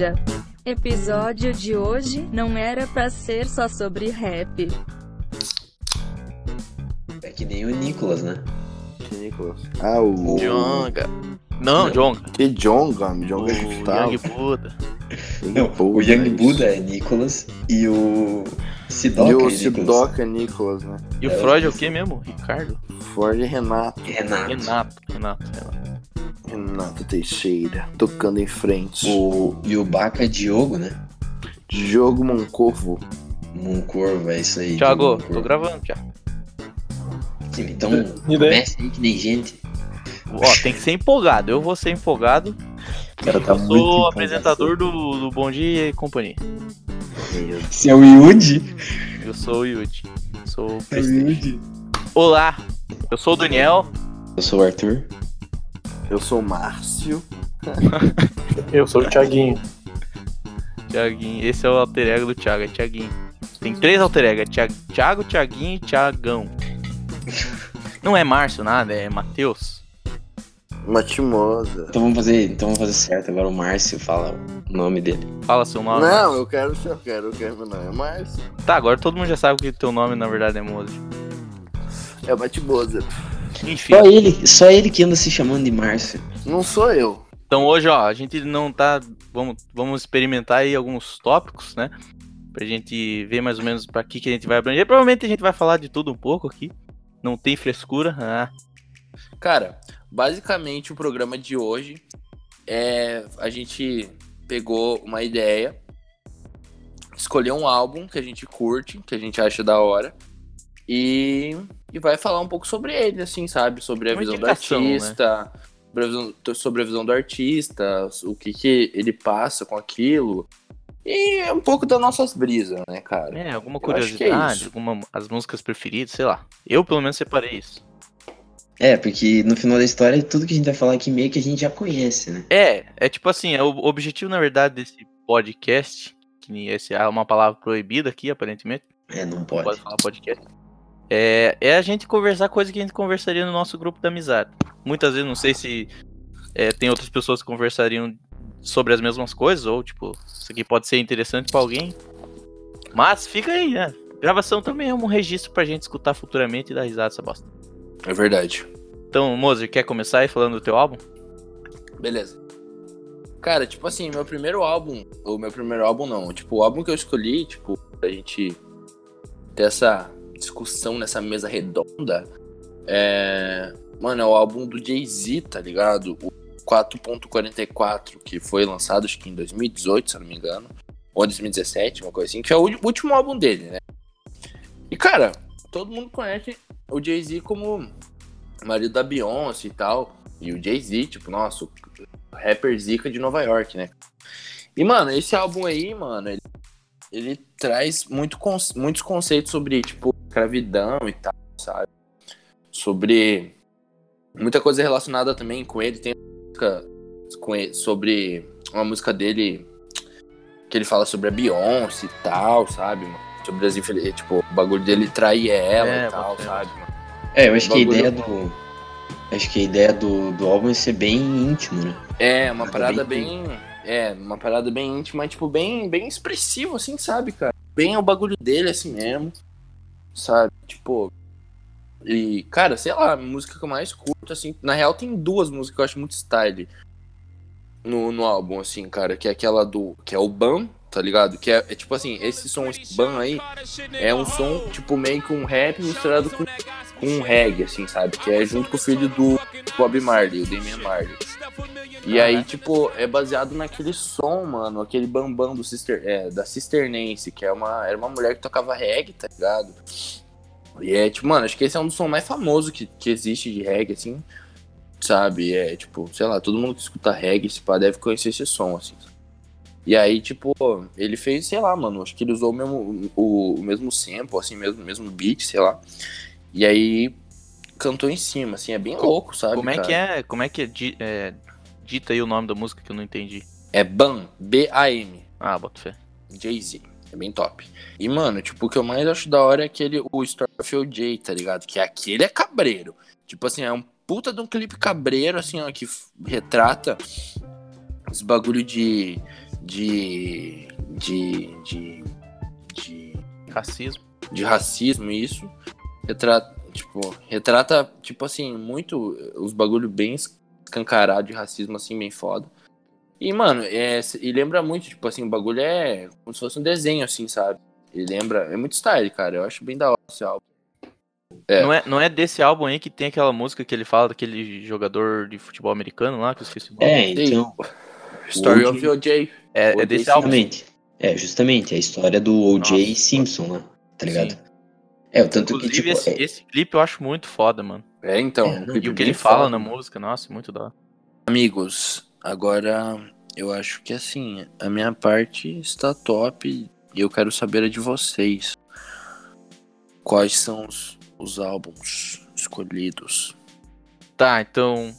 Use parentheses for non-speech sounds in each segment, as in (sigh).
e. Episódio de hoje não era pra ser só sobre rap. É que nem o Nicolas, né? Que Nicolas? Ah, o. Jonga. Não, Jonga. Que Jonga? Jonga O de Gustavo. Young Buda. Não, o Young Buda é Nicolas e o Sidoca E é o Nicolas. Sidoca Nicolas, né? E o É, Freud é o que mesmo? Ricardo? Ford Renato. Renato. Renato. Renato, Renato. Renato Teixeira. Tocando em frente. O, e o Baca Diogo, né? Diogo Moncorvo. Moncurva, é isso aí. Thiago, tô gravando já. Sim, Então, comece aí que nem gente. Ó, tem que ser empolgado. Eu vou ser empolgado. Cara tá Eu muito sou empolgado. apresentador do, do Bom Dia e Companhia. Você é o Yudi? Eu sou o Yudi. Sou o É o. Yudi. Olá, eu sou o Daniel. Eu sou o Arthur. Eu sou o Márcio. (laughs) Eu sou o Thiaguinho. Thiaguinho. Esse é o alter ego do Thiago, é Thiaguinho. Tem três alter ego, é Thiago, Thiago Thiaguinho e Thiagão. Não é Márcio nada, é Matheus. Matimosa. Então vamos fazer, então vamos fazer certo. Agora o Márcio fala o nome dele. Fala seu nome. Não, eu quero, eu quero, eu quero, não é Márcio. Tá, agora todo mundo já sabe que teu nome na verdade é Mose. É Matimosa. Enfim. Só ele, só ele que anda se chamando de Márcio. Não sou eu. Então hoje, ó, a gente não tá. Vamos, vamos experimentar aí alguns tópicos, né? Pra gente ver mais ou menos pra que, que a gente vai abranger. Provavelmente a gente vai falar de tudo um pouco aqui. Não tem frescura. Ah, Cara, basicamente o programa de hoje é a gente pegou uma ideia, escolheu um álbum que a gente curte, que a gente acha da hora e, e vai falar um pouco sobre ele, assim, sabe? Sobre a Uma visão do né? artista, sobre a visão, sobre a visão do artista, o que, que ele passa com aquilo. E é um pouco das nossas brisas, né, cara? é, alguma é curiosidade, isso. alguma, as músicas preferidas, sei lá. Eu pelo menos separei isso. É, porque no final da história, tudo que a gente vai falar aqui meio que a gente já conhece, né? É, é tipo assim, é o objetivo, na verdade, desse podcast, que esse é uma palavra proibida aqui, aparentemente. É, não Não pode. pode falar podcast. É, é a gente conversar coisa que a gente conversaria no nosso grupo da amizade. Muitas vezes, não sei se é, tem outras pessoas que conversariam sobre as mesmas coisas, ou tipo, isso aqui pode ser interessante pra alguém. Mas fica aí, né? Gravação também é um registro pra gente escutar futuramente e dar risada essa bosta. É verdade. Então, Mozer, quer começar aí falando do teu álbum? Beleza. Cara, tipo assim, meu primeiro álbum, ou meu primeiro álbum não, tipo, o álbum que eu escolhi, tipo, pra gente ter essa discussão nessa mesa redonda, é. Mano, é o álbum do Jay-Z, tá ligado? O 4.44, que foi lançado acho que em 2018, se eu não me engano. Ou 2017, uma coisa assim, que é o último álbum dele, né? E, cara, todo mundo conhece o Jay-Z como marido da Beyoncé e tal. E o Jay-Z, tipo, nossa, o rapper zica de Nova York, né? E, mano, esse álbum aí, mano, ele, ele traz muito muitos conceitos sobre, tipo, escravidão e tal, sabe? Sobre muita coisa relacionada também com ele. Tem uma música com ele- sobre uma música dele que ele fala sobre a Beyoncé e tal, sabe? mano? Sobre as infeliz... tipo, o bagulho dele trair ela É, e tal, fé. sabe? mano? É, eu acho que a ideia do. Acho que a ideia do, do álbum é ser bem íntimo, né? É, uma Parada parada bem bem. É, uma parada bem íntima, tipo, bem, bem expressivo, assim, sabe, cara? Bem o bagulho dele, assim mesmo. Sabe? Tipo. E, cara, sei lá, a música que eu mais curto, assim. Na real, tem duas músicas que eu acho muito style no, no álbum, assim, cara. Que é aquela do. Que é o Ban, tá ligado? Que é, é tipo assim, esse som, esse Ban aí, é um som, tipo, meio que um rap misturado com, com um reggae, assim, sabe? Que é junto com o filho do Bob Marley, o Damian Marley. E aí, tipo, é baseado naquele som, mano, aquele bambam do Sister, é, da Cisternense, que é uma, era uma mulher que tocava reggae, tá ligado? E é, tipo, mano, acho que esse é um dos sons mais famosos que, que existe de reggae, assim, sabe? É, tipo, sei lá, todo mundo que escuta reggae, se pá, deve conhecer esse som, assim. E aí, tipo, ele fez, sei lá, mano, acho que ele usou o mesmo, o, o mesmo sample, assim, mesmo, mesmo beat, sei lá. E aí, cantou em cima, assim, é bem louco, sabe? Como é cara? que é? Como é que é, di- é, dita aí o nome da música que eu não entendi? É BAM, B-A-M. Ah, bota fé. Jay-Z. É bem top. E, mano, tipo, o que eu mais acho da hora é aquele, o Story of J, tá ligado? Que aquele é cabreiro. Tipo assim, é um puta de um clipe cabreiro, assim, ó, que retrata esse bagulho de. de. de. de. de, Racismo. de racismo isso. Retrata, tipo, retrata, tipo assim, muito os bagulho bem escancarado de racismo, assim, bem foda. E, mano, é, e lembra muito, tipo assim, o bagulho é como se fosse um desenho, assim, sabe? E lembra, é muito style, cara. Eu acho bem da hora esse álbum. É. Não, é, não é desse álbum aí que tem aquela música que ele fala daquele jogador de futebol americano lá, que eu esqueci o nome. É, então. Story of OJ. É, é desse J. álbum. Justamente. É, justamente. É a história do O.J. Simpson lá, tá ligado? Sim. É, o tanto que, Inclusive, tipo. esse, é- esse clipe eu acho muito foda, mano. É, então. É, E o que bem ele fala foda, na mano. música, nossa, muito da hora. Amigos, agora eu acho que assim, a minha parte está top e eu quero saber a de vocês. Quais são os, os álbuns escolhidos? Tá, então.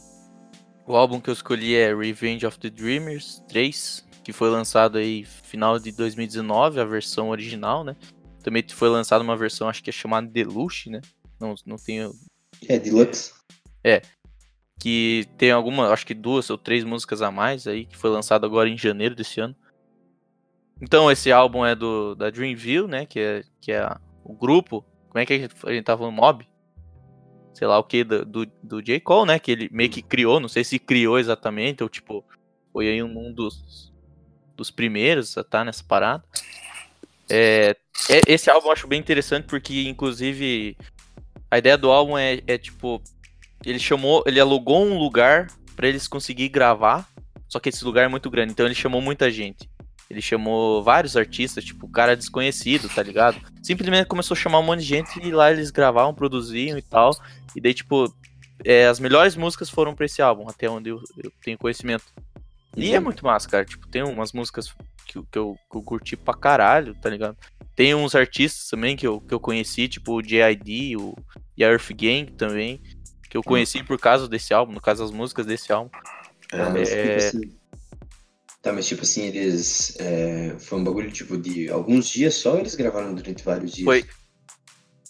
O álbum que eu escolhi é Revenge of the Dreamers 3, que foi lançado aí final de 2019, a versão original, né? Também foi lançada uma versão, acho que é chamada Deluxe, né? Não, não tenho. É, Deluxe. Que tem alguma, acho que duas ou três músicas a mais aí, que foi lançado agora em janeiro desse ano. Então, esse álbum é do da Dreamville, né? Que é, que é o grupo. Como é que a gente, a gente tá falando? Mob? Sei lá o que, do, do, do J. Cole, né? Que ele meio que criou, não sei se criou exatamente, ou tipo, foi aí um dos, dos primeiros a estar nessa parada. É, é- esse álbum eu acho bem interessante porque, inclusive, a ideia do álbum é, é tipo, ele chamou, ele alugou um lugar pra eles conseguir gravar, só que esse lugar é muito grande, então ele chamou muita gente. Ele chamou vários artistas, tipo, cara desconhecido, tá ligado? Simplesmente começou a chamar um monte de gente e lá eles gravavam, produziam e tal. E daí, tipo, é, as melhores músicas foram pra esse álbum, até onde eu, eu tenho conhecimento. E é muito massa, cara. Tipo, tem umas músicas que, que, eu, que eu curti pra caralho, tá ligado? Tem uns artistas também que eu, que eu conheci, tipo o J.I.D. O, e a Earth Gang também, que eu conheci por causa desse álbum, no caso as músicas desse álbum. Tá, mas É. tipo assim. Tá, mas tipo assim, eles. é, foi um bagulho tipo de alguns dias só ou eles gravaram durante vários dias? Foi.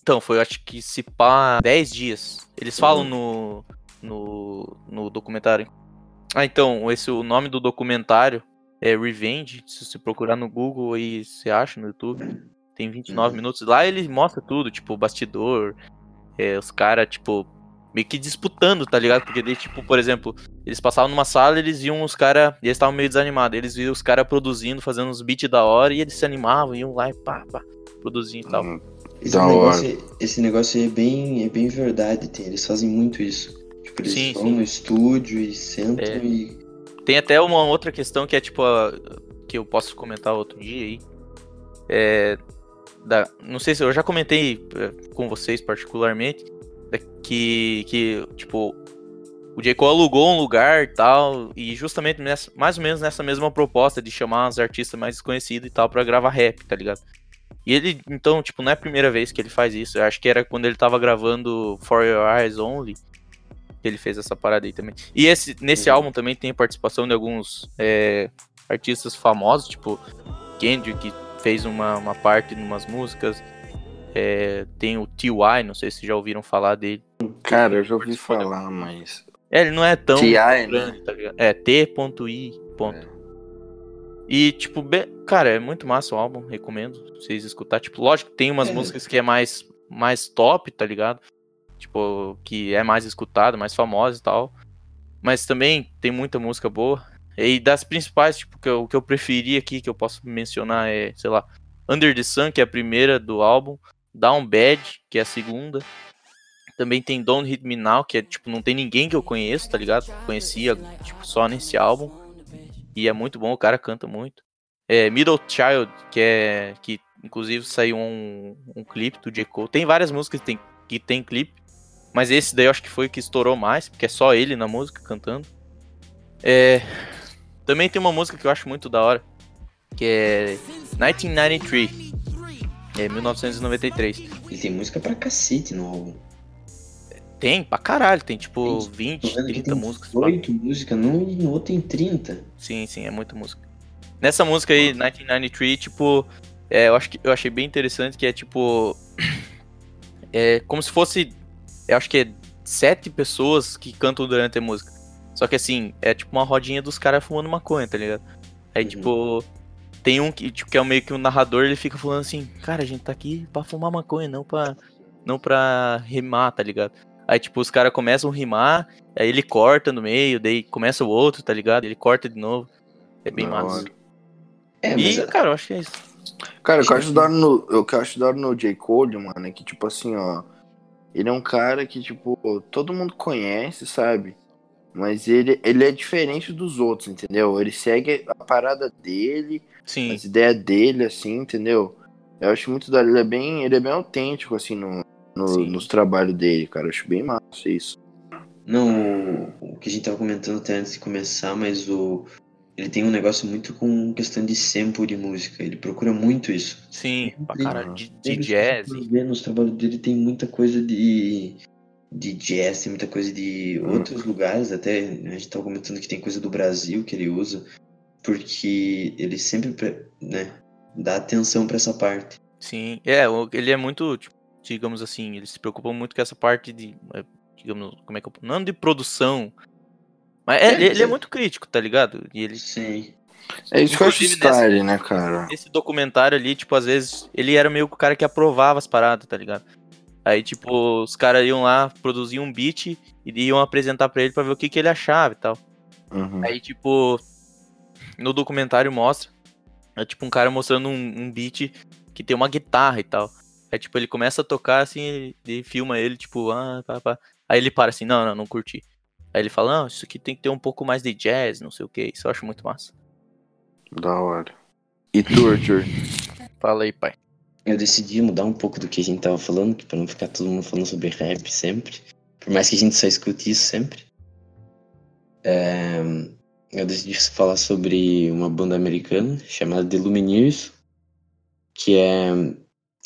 Então, foi acho que se pá 10 dias. Eles falam no, no, no documentário. Ah, então, esse o nome do documentário é Revenge. Se você procurar no Google aí, você acha no YouTube. Tem 29 Uhum. minutos. Lá ele mostra tudo, tipo, o bastidor, é, os caras, tipo, meio que disputando, tá ligado? Porque daí, tipo, por exemplo, eles passavam numa sala eles viam os caras. E eles estavam meio desanimados. Eles viam os caras produzindo, fazendo uns beats da hora, e eles se animavam, iam lá e pá, pá, produzindo e tal. Hum, Esse Da negócio, esse negócio aí é bem, é bem verdade, tem, eles fazem muito isso. Tipo, eles Sim, vão sim. no estúdio e sentam É. e. Tem até uma outra questão que é tipo a, que eu posso comentar outro dia aí. É, da, não sei se eu já comentei é, com vocês particularmente da- que, que tipo o J. Cole alugou um lugar e tal e justamente nessa, mais ou menos nessa mesma proposta de chamar os artistas mais desconhecidos e tal pra gravar rap, tá ligado? E ele, então, tipo, não é a primeira vez que ele faz isso. Eu acho que era quando ele tava gravando For Your Eyes Only que ele fez essa parada aí também. E esse, nesse Uhum. álbum também tem participação de alguns é, artistas famosos, tipo Kendrick, fez uma, uma parte em umas músicas. É, tem o T.Y., não sei se já ouviram falar dele. Cara, eu já ouvi falar, mas. É, ele não é tão T.I., né? grande, tá ligado? É, T.I. ponto. E, tipo, bem- cara, é muito massa o álbum, recomendo vocês escutar. Tipo, lógico que tem umas É. músicas que é mais, mais top, tá ligado? Tipo, que é mais escutada, mais famosa e tal. Mas também tem muita música boa. E das principais, tipo, que eu, que eu preferi aqui, que eu posso mencionar é, sei lá, Under the Sun, que é a primeira do álbum. Down Bad, que é a segunda. Também tem Don't Hit Me Now, que é, tipo, não tem ninguém que eu conheço, tá ligado? Conhecia, tipo, só nesse álbum. E é muito bom, o cara canta muito. É, Middle Child, que é. que inclusive saiu um, um clipe do J. Cole. Tem várias músicas que tem, que tem clipe. Mas esse daí eu acho que foi o que estourou mais, porque é só ele na música cantando. É, também tem uma música que eu acho muito da hora, que é 1993. É 1993. E tem música pra cacete no álbum. Tem, pra caralho, tem tipo Tem, 20, Tô vendo que 30 tem músicas. pá. 8 músicas num e no outro tem 30. Sim, sim, é muita música. Nessa música aí, 1993, tipo, é, eu, acho que, eu achei bem interessante que é tipo. (clears throat) É como se fosse. Eu acho que é sete pessoas que cantam durante a música. Só que assim, é tipo uma rodinha dos caras fumando maconha, tá ligado? Aí, Uhum. tipo, tem um que, tipo, que é meio que um narrador, ele fica falando assim, cara, a gente tá aqui pra fumar maconha, não pra, não pra rimar, tá ligado? Aí, tipo, os caras começam a rimar, aí ele corta no meio, daí começa o outro, tá ligado? Ele corta de novo. É bem Da massa. É, E, cara, eu acho que é isso. Cara, o que eu acho da no, o que eu acho da hora no J. Cole, mano, é que, tipo assim, ó. Ele é um cara que, tipo, todo mundo conhece, sabe? Mas ele, ele é diferente dos outros, entendeu? Ele segue a parada dele, Sim, as ideias dele, assim, entendeu? Eu acho muito da hora. Ele é bem, ele é bem autêntico, assim, no, no- nos trabalhos dele, cara. Eu acho bem massa isso. Não, o, o que a gente tava comentando até antes de começar, mas o. Ele tem um negócio muito com questão de sample de música. Ele procura muito isso. sim, pra caralho, de, de jazz. nos trabalhos dele tem muita coisa de, de jazz, tem muita coisa de Hum. outros lugares, até a gente tava comentando que tem coisa do Brasil que ele usa, porque ele sempre pre- né, dá atenção pra essa parte. Sim, é, ele é muito, tipo, digamos assim, ele se preocupa muito com essa parte de, é, digamos, como é que eu, não de produção, mas é, É, ele, é é- muito crítico, tá ligado? E ele, Sim. É isso que eu acho style, né, cara? esse documentário ali, tipo, às vezes, ele era meio que o cara que aprovava as paradas, tá ligado? Aí, tipo, os caras iam lá, produziam um beat e iam apresentar pra ele pra ver o que, que ele achava e tal. Uhum. Aí, tipo, no documentário mostra, é tipo um cara mostrando um, um beat que tem uma guitarra e tal. Aí, tipo, ele começa a tocar assim, ele filma ele, tipo, ah, pá, pá. Aí ele para assim, não, não, não curti. Aí ele fala, não, isso aqui tem que ter um pouco mais de jazz, não sei o que, isso eu acho muito massa. Da hora. E tu, Arthur? Fala aí, pai. Eu decidi mudar um pouco do que a gente tava falando, pra não ficar todo mundo falando sobre rap sempre. Por mais que a gente só escute isso sempre. É, eu decidi falar sobre uma banda americana chamada The Lumineers, que é.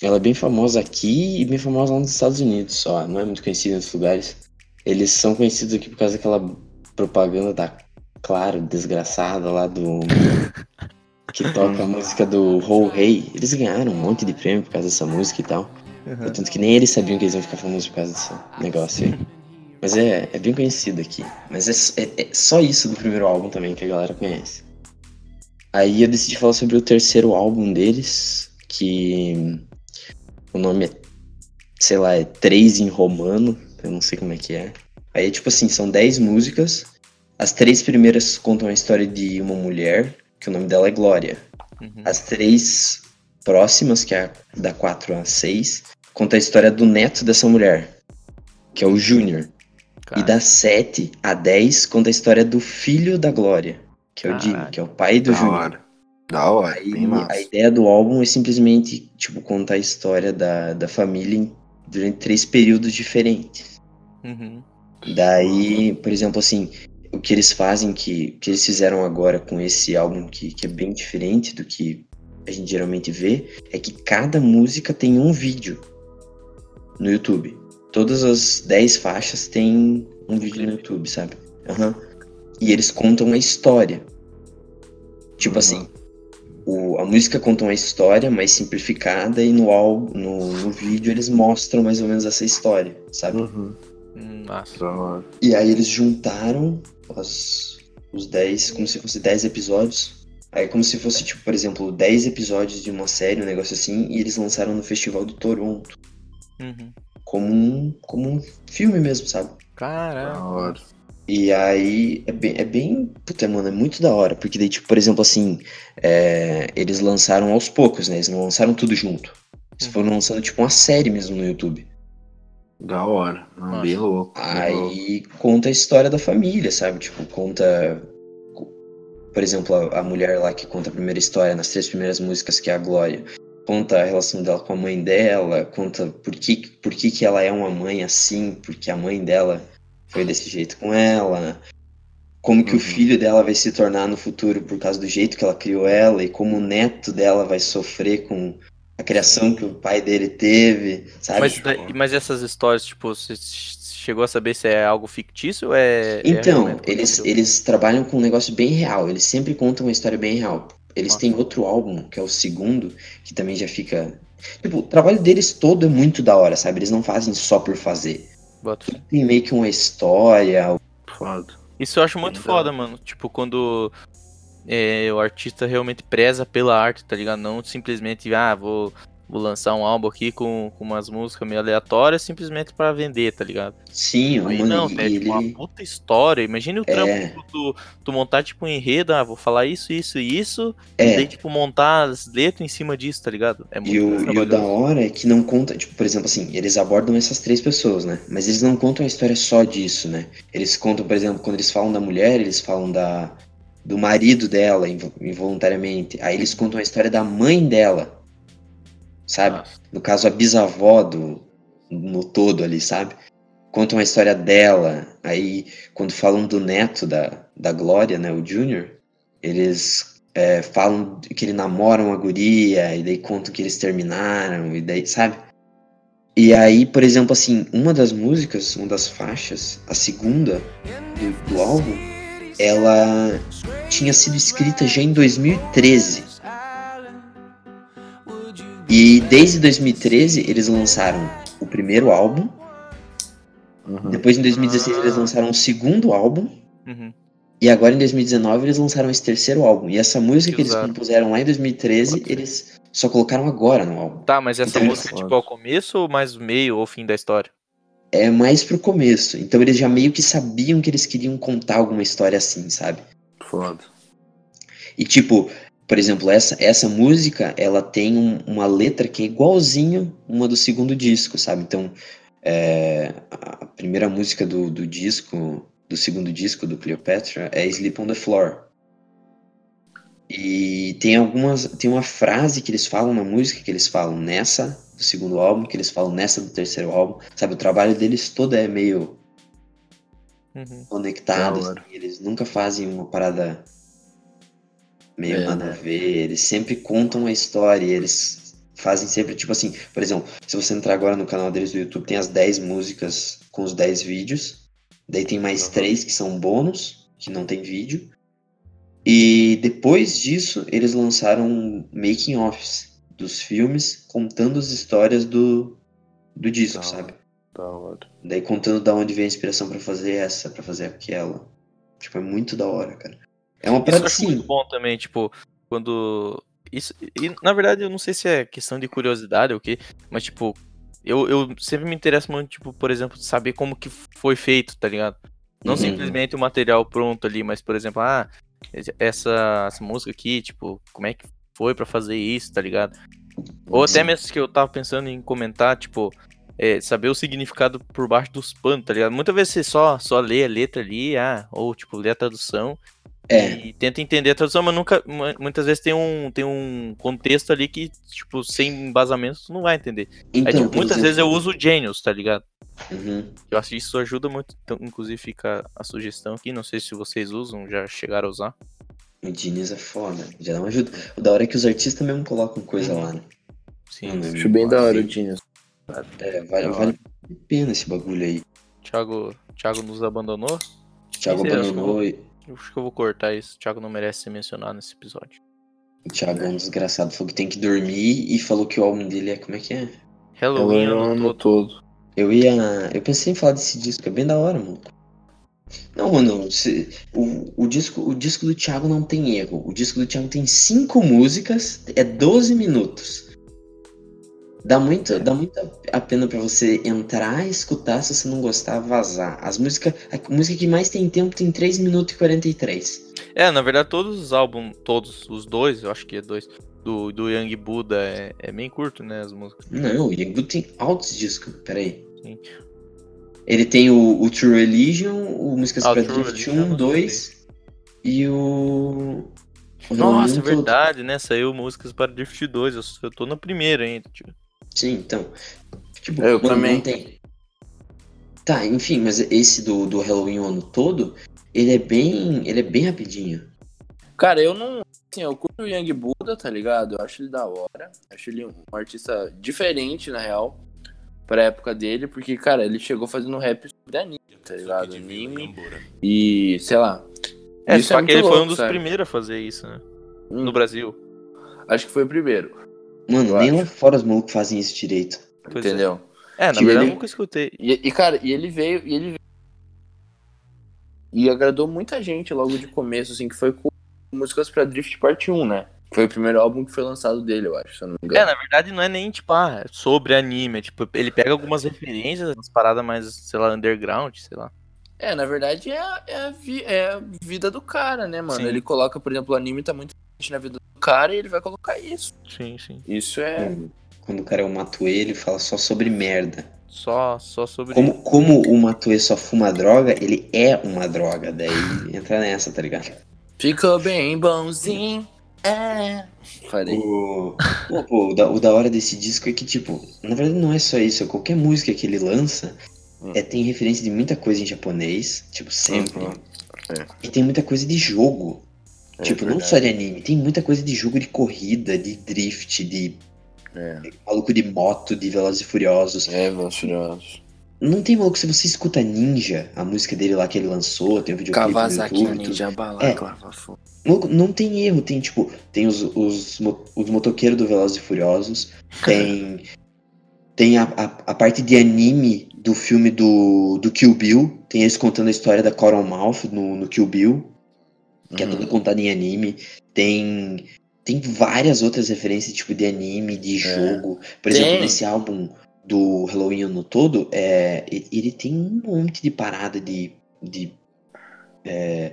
Ela é bem famosa aqui e bem famosa lá nos Estados Unidos só, não é muito conhecida em outros lugares. Eles são conhecidos aqui por causa daquela propaganda da Claro, desgraçada lá do. (laughs) que toca a música do Ho Hey. Eles ganharam um monte de prêmio por causa dessa música e tal. Tanto que nem eles sabiam que eles iam ficar famosos por causa desse negócio aí. Mas é, é bem conhecido aqui. Mas é, é- é só isso do primeiro álbum também que a galera conhece. Aí eu decidi falar sobre o terceiro álbum deles, que o nome é, sei lá, é três em romano, eu não sei como é que é. Aí, tipo assim, são 10 músicas. As três primeiras contam a história de uma mulher, que o nome dela é Glória. Uhum. As três próximas, que é a da 4 a 6, conta a história do neto dessa mulher, que é o Júnior. E da 7 a 10 conta a história do filho da Glória, que é o Jimmy, que é o pai do Da Júnior. hora. Da hora, Aí, bem a ideia do álbum é simplesmente, tipo, contar a história da, da família em- durante três períodos diferentes. uhum. Daí, por exemplo, assim, o que eles fazem, que, que eles fizeram agora com esse álbum, que, que é bem diferente do que a gente geralmente vê, é que cada música tem um vídeo no YouTube. Todas as 10 faixas têm um vídeo no YouTube, sabe? Aham. E eles contam a história. Tipo Uhum. assim, o, a música conta uma história mais simplificada e no, álbum, no, no vídeo eles mostram mais ou menos essa história, sabe? Uhum. Hora. E aí eles juntaram as, os 10, como se fosse 10 episódios. Aí como se fosse, tipo, por exemplo, 10 episódios de uma série, um negócio assim, e eles lançaram no Festival de Toronto. Uhum. Como um, como um filme mesmo, sabe? Caralho. E aí é bem, é bem. Puta, mano, é muito da hora. Porque daí, tipo, por exemplo, assim, é, eles lançaram aos poucos, né? Eles não lançaram tudo junto. Eles foram lançando, tipo, uma série mesmo no YouTube. Da hora. Não, Nossa. bem louco. bem louco. Aí conta a história da família, sabe? Tipo, conta. Por exemplo, a, a mulher lá que conta a primeira história nas três primeiras músicas, que é a Glória. Conta a relação dela com a mãe dela, conta por que, por que, que ela é uma mãe assim, porque a mãe dela foi desse jeito com ela. Como que Uhum. o filho dela vai se tornar no futuro por causa do jeito que ela criou ela, e como o neto dela vai sofrer com a criação que o pai dele teve, sabe? Mas, daí- mas essas histórias, tipo, você chegou a saber se é algo fictício ou é. é Então, realmente eles, eles trabalham com um negócio bem real. Eles sempre contam uma história bem real. Eles Nossa. têm outro álbum, que é o segundo, que também já fica. Tipo, o trabalho deles todo é muito da hora, sabe? Eles não fazem só por fazer. Bota. Tem meio que uma história. Foda. Isso eu acho muito Então. foda, mano. Tipo, quando é, o artista realmente preza pela arte, tá ligado? Não simplesmente, ah, vou, vou lançar um álbum aqui com, com umas músicas meio aleatórias simplesmente pra vender, tá ligado? Sim, Aí mano, não, é tipo uma puta história. Imagine o trampo É. tu, tu, tu montar, tipo, um enredo, ah, vou falar isso, isso e isso, e daí, É, tipo, montar as letras em cima disso, tá ligado? É muito e o, e o da hora é que não conta, tipo, por exemplo, assim, eles abordam essas três pessoas, né? Mas eles não contam a história só disso, né? Eles contam, por exemplo, quando eles falam da mulher, eles falam da, do marido dela invo- involuntariamente. Aí eles contam a história da mãe dela, sabe? Nossa. No caso, a bisavó do, no todo ali, sabe? Contam a história dela. Aí, quando falam do neto da, da Glória, né, o Junior, eles é, falam que ele namora uma guria, e daí contam que eles terminaram, e daí, sabe? E aí, por exemplo, assim, uma das músicas, uma das faixas, a segunda do, do álbum, ela tinha sido escrita já em 2013. E desde 2013 eles lançaram o primeiro álbum, Uhum. depois em 2016 eles lançaram o segundo álbum, Uhum. e agora em 2019 eles lançaram esse terceiro álbum. E essa música Que que eles compuseram lá em 2013, eles só colocaram agora no álbum. Tá, mas essa Então, música é tipo ao começo ou mais meio ou fim da história? É mais pro começo. Então eles já meio que sabiam que eles queriam contar alguma história assim, sabe? Foda. E tipo, por exemplo, essa, essa música, ela tem um- uma letra que é igualzinho uma do segundo disco, sabe? Então, é, a primeira música do, do disco, do segundo disco do Cleopatra é Sleep on the Floor. E tem algumas, tem uma frase que eles falam na música, que eles falam nessa do segundo álbum, que eles falam nessa do terceiro álbum, sabe? O trabalho deles todo é meio Uhum. conectados. Assim, eles nunca fazem uma parada meio É, nada né? a ver. Eles sempre contam a história. e Eles fazem sempre, tipo assim, por exemplo, se você entrar agora no canal deles do YouTube, tem as 10 músicas com os 10 vídeos. Daí tem mais Uhum. três que são bônus, que não tem vídeo. E depois disso, eles lançaram making offs dos filmes contando as histórias do, do disco, sabe? Da hora. Daí contando da onde veio a inspiração pra fazer essa, pra fazer aquela. Tipo, é muito da hora, cara. É uma parada acho assim. muito bom também, tipo, quando. Isso, e na verdade eu não sei se é questão de curiosidade ou o quê, mas tipo, eu, eu sempre me interesso muito, tipo, por exemplo, saber como que foi feito, tá ligado? Não Uhum. simplesmente o material pronto ali, mas por exemplo, ah, essa, essa música aqui, tipo, como é que foi pra fazer isso, tá ligado? Ou até Uhum. mesmo que eu tava pensando em comentar, tipo, é, saber o significado por baixo dos panos, tá ligado? Muitas vezes você só, só lê a letra ali, ah, ou tipo, lê a tradução É, e tenta entender a tradução, mas nunca, mu- muitas vezes tem um, tem um contexto ali que, tipo, sem embasamento tu não vai entender. então, Aí, tipo, muitas vezes eu exemplo- uso o Genius, tá ligado? Uhum. Eu acho que isso ajuda muito, então, inclusive fica a sugestão aqui, não sei se vocês usam, já chegaram a usar. O Diniz é foda, já dá uma ajuda. O da hora é que os artistas mesmo colocam coisa Uhum. lá, né? Sim, Acho bem da hora o. Genius. É, vale, vale a pena esse bagulho aí. Thiago, Thiago nos abandonou. Thiago Sim, sim, acho abandonou e Eu acho que eu vou cortar isso. O Thiago não merece ser mencionado nesse episódio. o Thiago é um desgraçado. Falou que tem que dormir e falou que o álbum dele é. Como é que é? Halloween ano ano todo. todo. Eu ia. Eu pensei em falar desse disco, é bem da hora, mano. Não, mano, se- o, o, disco, o disco do Thiago não tem erro. O disco do Thiago tem cinco músicas, é 12 minutos. Dá muito, dá muito a pena pra você entrar, escutar, se você não gostar, vazar. As músicas. A música que mais tem tempo tem 3 minutos e 43. É, na verdade, todos os álbuns, todos os dois, eu acho que é dois, do, do Young Buddha é, é bem curto, né? As músicas. Não, o Young tem altos discos. Peraí. Sim. Ele tem o, o True Religion, o Músicas Ah, True Drift Religion eu 1, não 2 e o. o Nossa, é todo. verdade, né? Saiu músicas para Drift 2. Eu, eu tô na primeira ainda, tipo. Sim, então. Tipo, Eu mano, também. não tem. Tá, enfim, mas esse do, do Halloween o ano todo, ele é bem. Ele é bem rapidinho. Cara, eu não. Assim, eu curto o Young Buddha, tá ligado? Eu acho ele da hora. Acho ele um artista diferente, na real, pra época dele, porque, cara, ele chegou fazendo rap sobre anime, tá ligado? Anime e, sei lá. É, Isso só é que ele muito foi um louco, dos sabe? primeiros a fazer isso, né? Hum, No Brasil. Acho que foi o primeiro, Mano, Eu nem acho. lá fora os malucos fazem isso direito. Pois é. entendeu? É, na Tipo, verdade ele- eu nunca escutei. E, e, cara, e ele veio, e ele veio E agradou muita gente logo de começo, assim, que foi com músicas pra Drift Part 1, né? Foi o primeiro álbum que foi lançado dele, eu acho, se eu não me É, engano. na verdade não é nem, tipo, ah, sobre anime. é, Tipo, ele pega algumas referências, umas paradas mais, sei lá, underground, sei lá. É, na verdade é, a- é, a vi- é a vida do cara, né, mano? Sim. Ele coloca, por exemplo, o anime tá muito na vida do cara e ele vai colocar isso. Sim, sim. Isso é. Quando o cara é o Matue, ele fala só sobre merda. Só, só sobre. Como, como o Matue só fuma droga, ele é uma droga. Daí entra nessa, tá ligado? Ficou bem bonzinho. É. Falei. O, Pô, pô, o, da, o da hora desse disco é que, tipo, na verdade não é só isso. é Qualquer música que ele lança Hum. é, tem referência de muita coisa em japonês, tipo, sempre. Uhum. É. E tem muita coisa de jogo. É tipo, não só de anime, tem muita coisa de jogo de corrida, de drift, de É, maluco de moto, de Velozes e Furiosos. é Velozes e Furiosos. Não tem maluco, se você escuta Ninja, a música dele lá que ele lançou, tem o videoclipe Kawasaki no YouTube. Ninja Balaclava. fogo. Maluco, não tem erro, tem tipo, tem os, os, os motoqueiros do Velozes e Furiosos, (laughs) tem, tem a, a, a parte de anime do filme do, do Kill Bill, tem eles contando a história da Coral Mouth no, no Kill Bill, que é Uhum. tudo contado em anime, tem, tem várias outras referências tipo de anime, de jogo, por Tem. exemplo, nesse álbum do Halloween no todo, é, ele tem um monte de parada de, de é,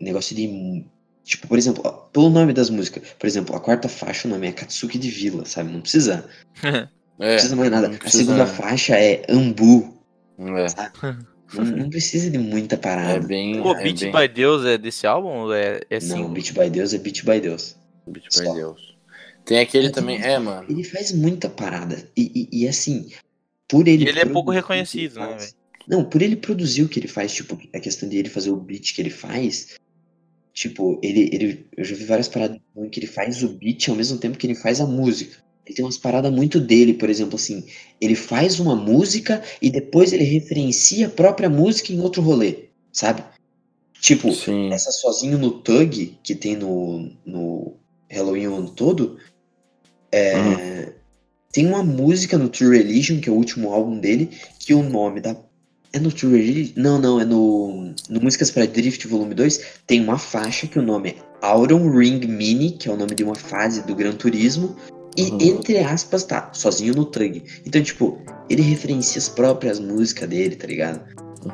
negócio de. Tipo, por exemplo, pelo nome das músicas. Por exemplo, a quarta faixa, o nome é Katsuki de Vila, sabe? Não precisa. (laughs) Não É, precisa mais nada. não A precisa- segunda faixa é Ambu. é, (laughs) Não, não (laughs) precisa de muita é parada. bem. Pô, é Beat bem... by Deus é desse álbum? ou É, é não, single? Beat by Deus é Beat by Deus. Beat by Só. Deus. Tem aquele É, também. É, mano. Ele faz muita parada. E, e- e, assim, por ele. E ele é pouco reconhecido, né, velho? Não, por ele produzir o que ele faz, tipo, a questão de ele fazer o beat que ele faz. Tipo, ele, ele. Eu já vi várias paradas em que ele faz o beat ao mesmo tempo que ele faz a música. Ele tem umas paradas muito dele, por exemplo, assim. Ele faz uma música e depois ele referencia a própria música em outro rolê, sabe? Tipo, Sim. essa sozinho no Tug, que tem no, no Halloween o ano todo, é, Uhum. tem uma música no True Religion, que é o último álbum dele, que o nome da. É no True Religion? Não, não, é no, no Músicas para Drift Volume 2. Tem uma faixa que o nome é Autumn Ring Mini, que é o nome de uma fase do Gran Turismo. E Uhum. entre aspas, tá, sozinho no Tug. Então, tipo, ele referencia as próprias músicas dele, tá ligado?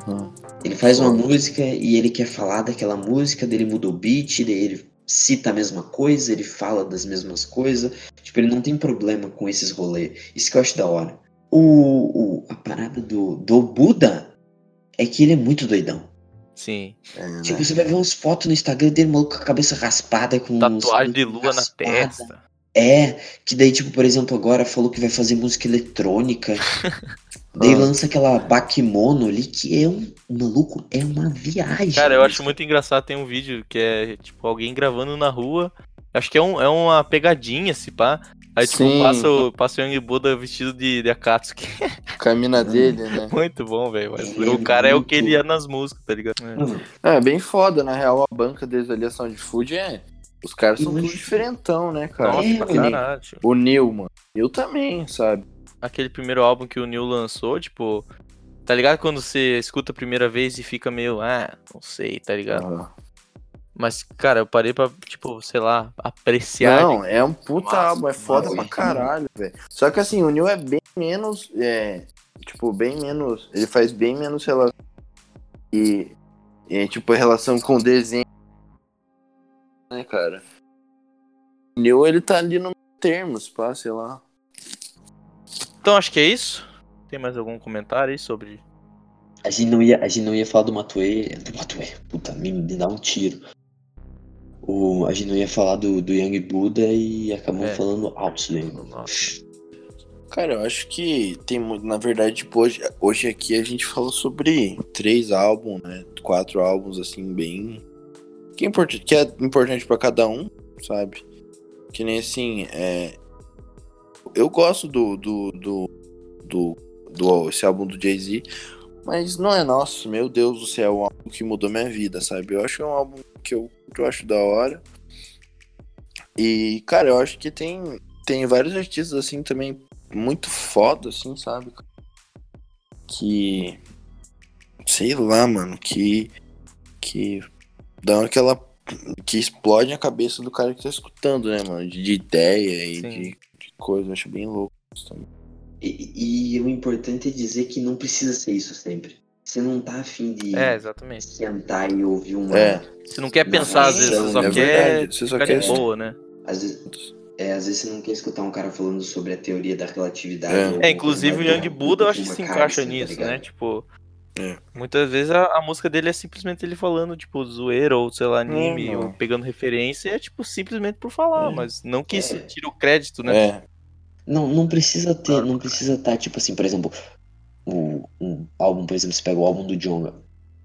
Uhum. Ele faz uma música e ele quer falar daquela música, daí ele muda o beat, daí ele cita a mesma coisa, ele fala das mesmas coisas. Tipo, ele não tem problema com esses rolês. Isso que eu acho da hora. O, o- a parada do, do Buda é que ele é muito doidão. Sim. É, né? Tipo, você vai ver umas fotos no Instagram dele, maluco com a cabeça raspada, com Tatuagem de lua na raspada. testa. É, que daí, tipo, por exemplo, agora falou que vai fazer música eletrônica. (laughs) daí Ah. lança aquela Bakemono ali, que é um. Maluco, é uma viagem. Cara, eu acho muito engraçado. Tem um vídeo que é, tipo, alguém gravando na rua. Acho que é, um, é uma pegadinha, se pá. Aí, tipo, Sim. passa o, passa o Young Buda vestido de, de Akatsuki. Camina (laughs) dele, né? muito bom, velho. mas é O cara é o que muito- ele é nas músicas, tá ligado? É. É, bem foda, na real, a banca deles ali, a Sound Food, é. Os caras são tudo diferentão, né, cara? Nossa, É, caralho. O Neil, mano. Eu também, sabe? Aquele primeiro álbum que o Neil lançou, tipo. Tá ligado quando você escuta a primeira vez e fica meio, ah, não sei, tá ligado? Ah. Mas, cara, eu parei pra, tipo, sei lá, apreciar. Não, é um puta Massa, álbum, é foda massa. pra caralho, velho. Só que assim, o Neil é bem menos. É, tipo, bem menos. Ele faz bem menos relação. E, e, tipo, relação com o desenho. Né, cara? O Neil, ele tá ali no termos, pá, sei lá. Então acho que é isso. Tem mais algum comentário aí sobre. a gente não ia, a gente não ia falar do Matue. Do Matue, puta, me, me dá um tiro. O, a gente não ia falar do, do Young Buda e acabamos É. falando dele. Nossa. Cara, eu acho que tem muito. Na verdade, tipo, hoje, hoje aqui a gente falou sobre três álbuns, né? Quatro álbuns, assim, bem. Que é importante, que é importante pra cada um, sabe? Que nem assim, é. Eu gosto do. do. do. do, do esse álbum do Jay-Z, mas não é nosso, meu Deus do céu, é um álbum que mudou minha vida, sabe? Eu acho que é um álbum que eu, que eu acho da hora. E, cara, eu acho que tem, tem vários artistas assim também muito foda, assim, sabe? Que. Sei lá, mano, que que dão aquela. que explode a cabeça do cara que tá escutando, né, mano? De, de ideia e de, de coisa. Eu acho bem louco isso também. E, e o importante é dizer que não precisa ser isso sempre. Você não tá afim de É, exatamente. sentar e ouvir uma. É. Você não quer Não, pensar, às vezes, é você só verdade, quer você só ficar quer- de boa, né? Às vezes, é, às vezes você não quer escutar um cara falando sobre a teoria da relatividade. É. ou É, inclusive o Young Buda eu acho que se encaixa tá nisso, ligado? né? Tipo, É. muitas vezes a, a música dele é simplesmente ele falando, tipo, zoeira ou, sei lá, anime, não. ou pegando referência, é tipo, simplesmente por falar, É. mas não que isso É. tire o crédito, né? É, Não, não precisa ter, não precisa estar, tipo assim, por exemplo, o, um álbum, por exemplo, você pega o álbum do Jonga.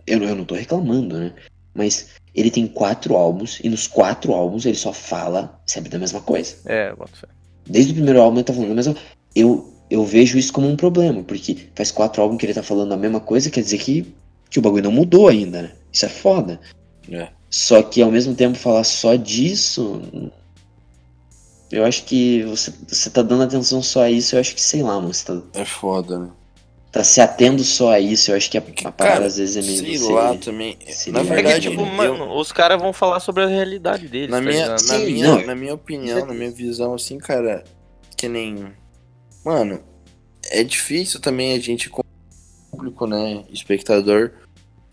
Eu, eu não tô reclamando, né? Mas ele tem quatro álbuns, e nos quatro álbuns ele só fala sempre da mesma coisa. É, boto fé. Desde o primeiro álbum ele tá falando a mesma Eu, eu vejo isso como um problema, porque faz quatro álbuns que ele tá falando a mesma coisa, quer dizer que, que o bagulho não mudou ainda, né? Isso é foda. É. Só que ao mesmo tempo falar só disso. Eu acho que você, você tá dando atenção só a isso, eu acho que, sei lá, mano, você tá, é foda, né? tá se atendo só a isso, eu acho que a, a parada às vezes é meio sei você- lá também. se Na ligar. É que, verdade, tipo, eu- mano, os caras vão falar sobre a realidade deles, Na tá minha, na, Sim, minha, não. na minha opinião, na minha visão, assim, cara, que nem. Mano, é difícil também a gente, como público, né, espectador,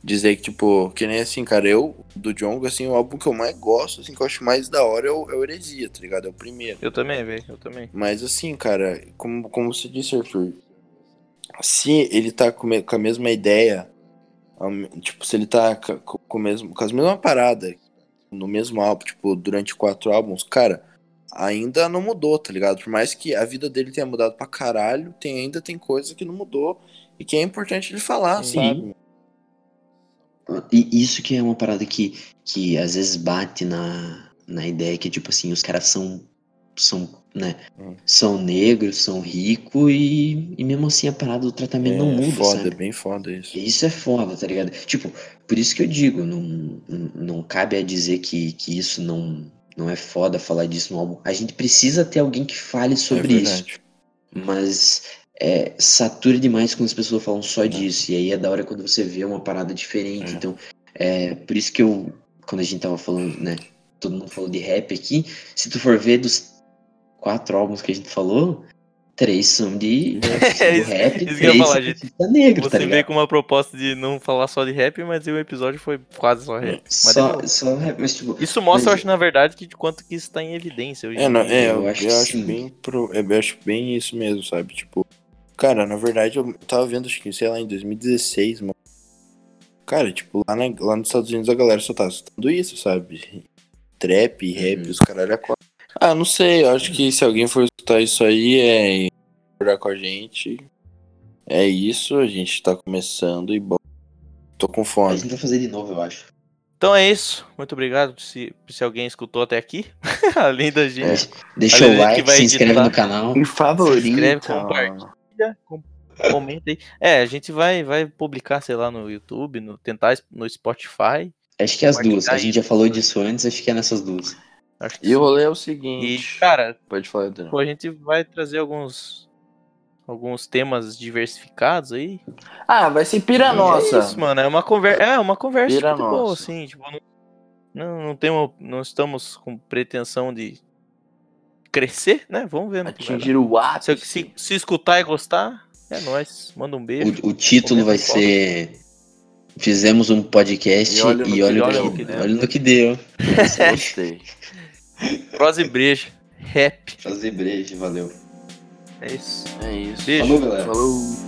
dizer que, tipo, que nem assim, cara, eu, do Jongo, assim, o álbum que eu mais gosto, assim, que eu acho mais da hora é o, é o Heresia, tá ligado? É o primeiro. Eu também, velho, eu também. Mas assim, cara, como, como você disse, Arthur, se ele tá com, com a mesma ideia, tipo, se ele tá com, com, o mesmo, com as mesmas paradas no mesmo álbum, tipo, durante quatro álbuns, cara, ainda não mudou, tá ligado? Por mais que a vida dele tenha mudado pra caralho, tem, ainda tem coisa que não mudou e que é importante ele falar, Sim. sabe? E isso que é uma parada que, que às vezes bate na, na ideia que, tipo assim, os caras são, são, né, Hum. são negros, são ricos e, e mesmo assim a parada do tratamento não é muda, foda, sabe? é bem foda isso. Isso é foda, tá ligado? Tipo, por isso que eu digo, não, não, não cabe a dizer que, que isso não, não é foda falar disso no álbum. A gente precisa ter alguém que fale sobre é isso. Mas é, satura demais quando as pessoas falam só É. disso. E aí é da hora quando você vê uma parada diferente. É. Então, é por isso que eu, quando a gente tava falando, né? Todo mundo falou de rap aqui. Se tu for ver dos quatro álbuns que a gente falou, três são de são (laughs) do isso- rap, isso eu três falar, gente. negro, tá Você ligado? veio com uma proposta de não falar só de rap, mas o episódio foi quase só rap. Mas Só, rap, mas tipo, Isso mostra, eu Mas- acho, na verdade, que de quanto que isso tá em evidência hoje. É, em não, dia. é, Eu eu, acho eu acho bem pro, eu acho bem isso mesmo, sabe? Tipo, cara, na verdade eu tava vendo, acho que, sei lá, em 2016, mano. Cara, tipo, lá, na- lá nos Estados Unidos a galera só tá escutando isso, sabe? Trap, rap, Uhum. os caralho é quatro. Ah, não sei, eu acho que se alguém for escutar isso aí é concordar com a gente. É isso, a gente tá começando e bom. Tô com a fome. gente vai fazer de novo, eu acho. Então é isso. Muito obrigado se, se alguém escutou até aqui. (laughs) Além da gente. Deixa Olha, a o gente like, vai se inscreve editar. no canal. E favorito. Se inscreve, compartilha, com- comenta aí. É, a gente vai, vai publicar, sei lá, no YouTube, no, tentar no Spotify. Acho que é as duas. A gente já falou disso antes, acho que é nessas duas. Acho que E o rolê é o E, seguinte. cara, Pode falar, pô, a gente vai trazer alguns alguns temas diversificados aí. Ah, vai ser pira É isso, mano. É uma conversa, é uma conversa Pira muito boa, nossa. assim, tipo, não, não, não temos, não estamos com pretensão de crescer, né? Vamos ver. Atingir o Se, ápice. se, se escutar e gostar, é nóis. Manda um beijo. O, o título vai ser. Fizemos um podcast E olha no e que- olha, olha o no que, que deu. olha no que deu. Gostei. (laughs) Prosa e breja. Rap. Fazer breja, valeu. É isso. É isso. Beijo. Falou, galera. Falou.